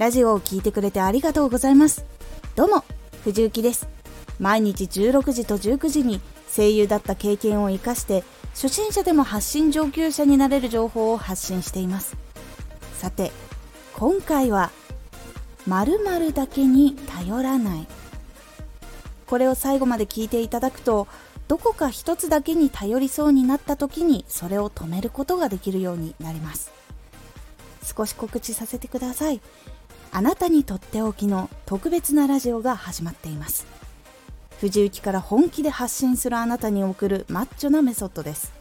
ラジオを聴いてくれてありがとうございます。どうも藤幸です。毎日16時と19時に声優だった経験を生かして初心者でも発信上級者になれる情報を発信しています。さて今回は〇〇だけに頼らない。これを最後まで聞いていただくとどこか一つだけに頼りそうになった時にそれを止めることができるようになります。少し告知させてください。あなたにとっておきの特別なラジオが始まっています。藤雪から本気で発信するあなたに送るマッチョなメソッドです。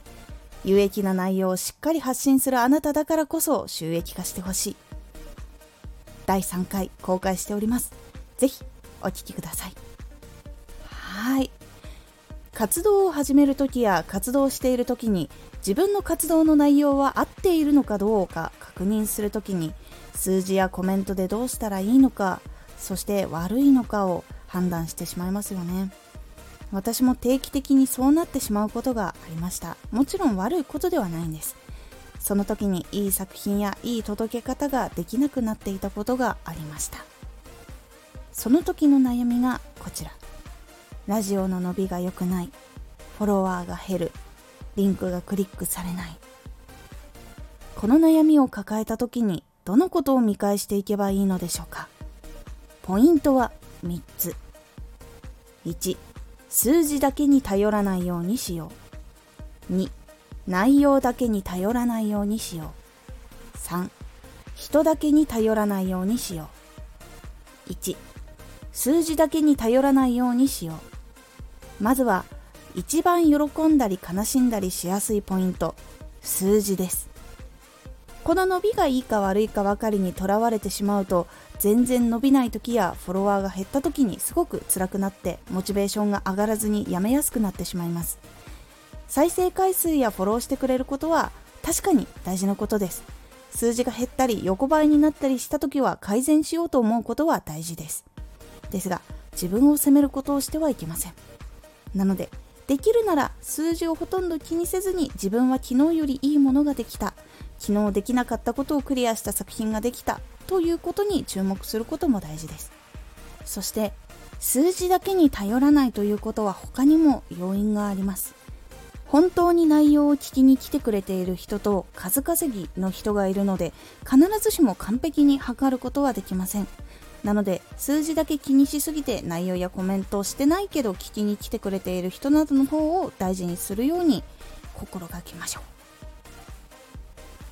有益な内容をしっかり発信するあなただからこそ収益化してほしい。第3回公開しております。ぜひお聴きください。活動を始める時や活動している時に自分の活動の内容は合っているのかどうか確認する時に数字やコメントでどうしたらいいのかそして悪いのかを判断してしまいますよね。私も定期的にそうなってしまうことがありました。もちろん悪いことではないんです。その時にいい作品やいい届け方ができなくなっていたことがありました。その時の悩みがこちら。ラジオの伸びが良くない。フォロワーが減る。リンクがクリックされない。この悩みを抱えた時にどのことを見返していけばいいのでしょうか。ポイントは3つ。1数字だけに頼らないようにしよう。2内容だけに頼らないようにしよう。3人だけに頼らないようにしよう。1数字だけに頼らないようにしよう。まずは一番喜んだり悲しんだりしやすいポイント。数字です。この伸びがいいか悪いかばかりにとらわれてしまうと全然伸びない時やフォロワーが減った時にすごく辛くなってモチベーションが上がらずにやめやすくなってしまいます。再生回数やフォローしてくれることは確かに大事なことです。数字が減ったり横ばいになったりした時は改善しようと思うことは大事です。ですが自分を責めることをしてはいけません。なのでできるなら数字をほとんど気にせずに自分は昨日よりいいものができた。昨日できなかったことをクリアした作品ができた。ということに注目することも大事です。そして数字だけに頼らないということは他にも要因があります。本当に内容を聞きに来てくれている人と数稼ぎの人がいるので必ずしも完璧に測ることはできません。なので数字だけ気にしすぎて内容やコメントをしてないけど聞きに来てくれている人などの方を大事にするように心がけましょ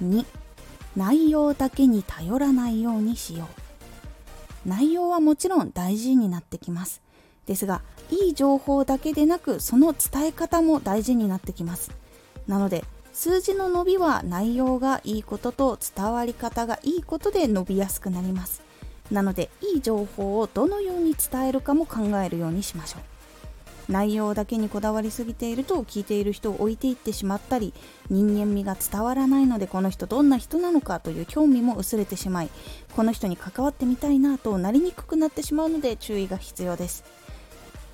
う。2内容だけに頼らないようにしよう。内容はもちろん大事になってきます。ですがいい情報だけでなくその伝え方も大事になってきます。なので数字の伸びは内容がいいことと伝わり方がいいことで伸びやすくなります。なのでいい情報をどのように伝えるかも考えるようにしましょう。内容だけにこだわりすぎていると聞いている人を置いていってしまったり人間味が伝わらないのでこの人どんな人なのかという興味も薄れてしまいこの人に関わってみたいなとなりにくくなってしまうので注意が必要です。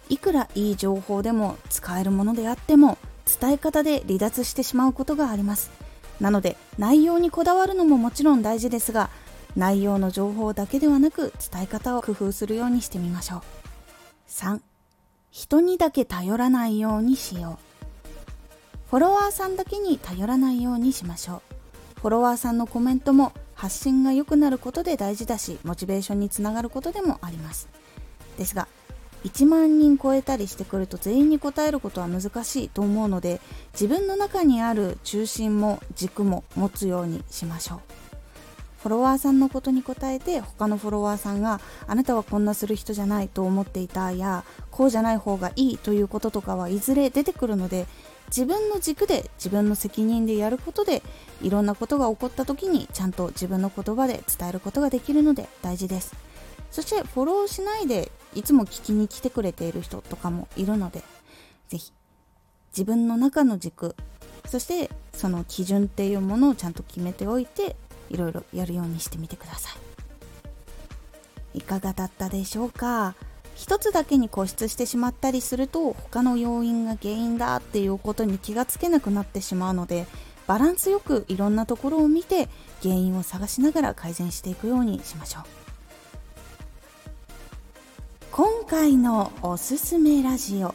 いくらいい情報でも使えるものであっても伝え方で離脱してしまうことがあります。なので内容にこだわるのももちろん大事ですが内容の情報だけではなく伝え方を工夫するようにしてみましょう。3人にだけ頼らないようにしよう。フォロワーさんだけに頼らないようにしましょう。フォロワーさんのコメントも発信が良くなることで大事だしモチベーションにつながることでもあります。ですが1万人超えたりしてくると全員に答えることは難しいと思うので自分の中にある中心も軸も持つようにしましょう。フォロワーさんのことに答えて他のフォロワーさんがあなたはこんなする人じゃないと思っていたやこうじゃない方がいいということとかはいずれ出てくるので自分の軸で自分の責任でやることでいろんなことが起こった時にちゃんと自分の言葉で伝えることができるので大事です。そしてフォローしないでいつも聞きに来てくれている人とかもいるのでぜひ自分の中の軸そしてその基準っていうものをちゃんと決めておいていろいろやるようにしてみてください。いかがだったでしょうか？一つだけに固執してしまったりすると他の要因が原因だっていうことに気がつけなくなってしまうのでバランスよくいろんなところを見て原因を探しながら改善していくようにしましょう。今回のおすすめラジオ。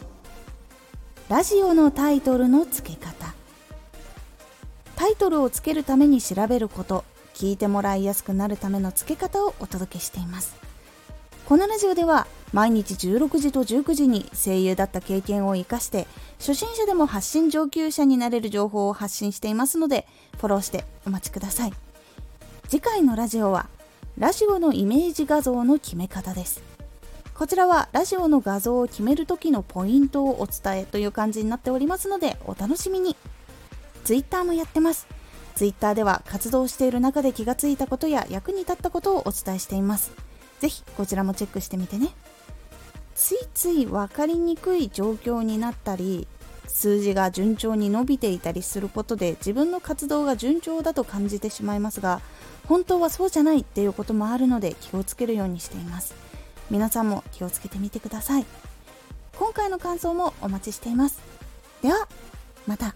ラジオのタイトルの付け方。タイトルをつけるために調べること。聞いてもらいやすくなるための付け方をお届けしています。このラジオでは毎日16時と19時に声優だった経験を生かして初心者でも発信上級者になれる情報を発信していますのでフォローしてお待ちください。次回のラジオはラジオのイメージ画像の決め方です。こちらはラジオの画像を決める時のポイントをお伝えという感じになっておりますのでお楽しみに。Twitter もやってます。Twitter では活動している中で気がついたことや役に立ったことをお伝えしています。ぜひこちらもチェックしてみてね。ついつい分かりにくい状況になったり数字が順調に伸びていたりすることで自分の活動が順調だと感じてしまいますが本当はそうじゃないっていうこともあるので気をつけるようにしています。皆さんも気をつけてみてください。今回の感想もお待ちしています。ではまた。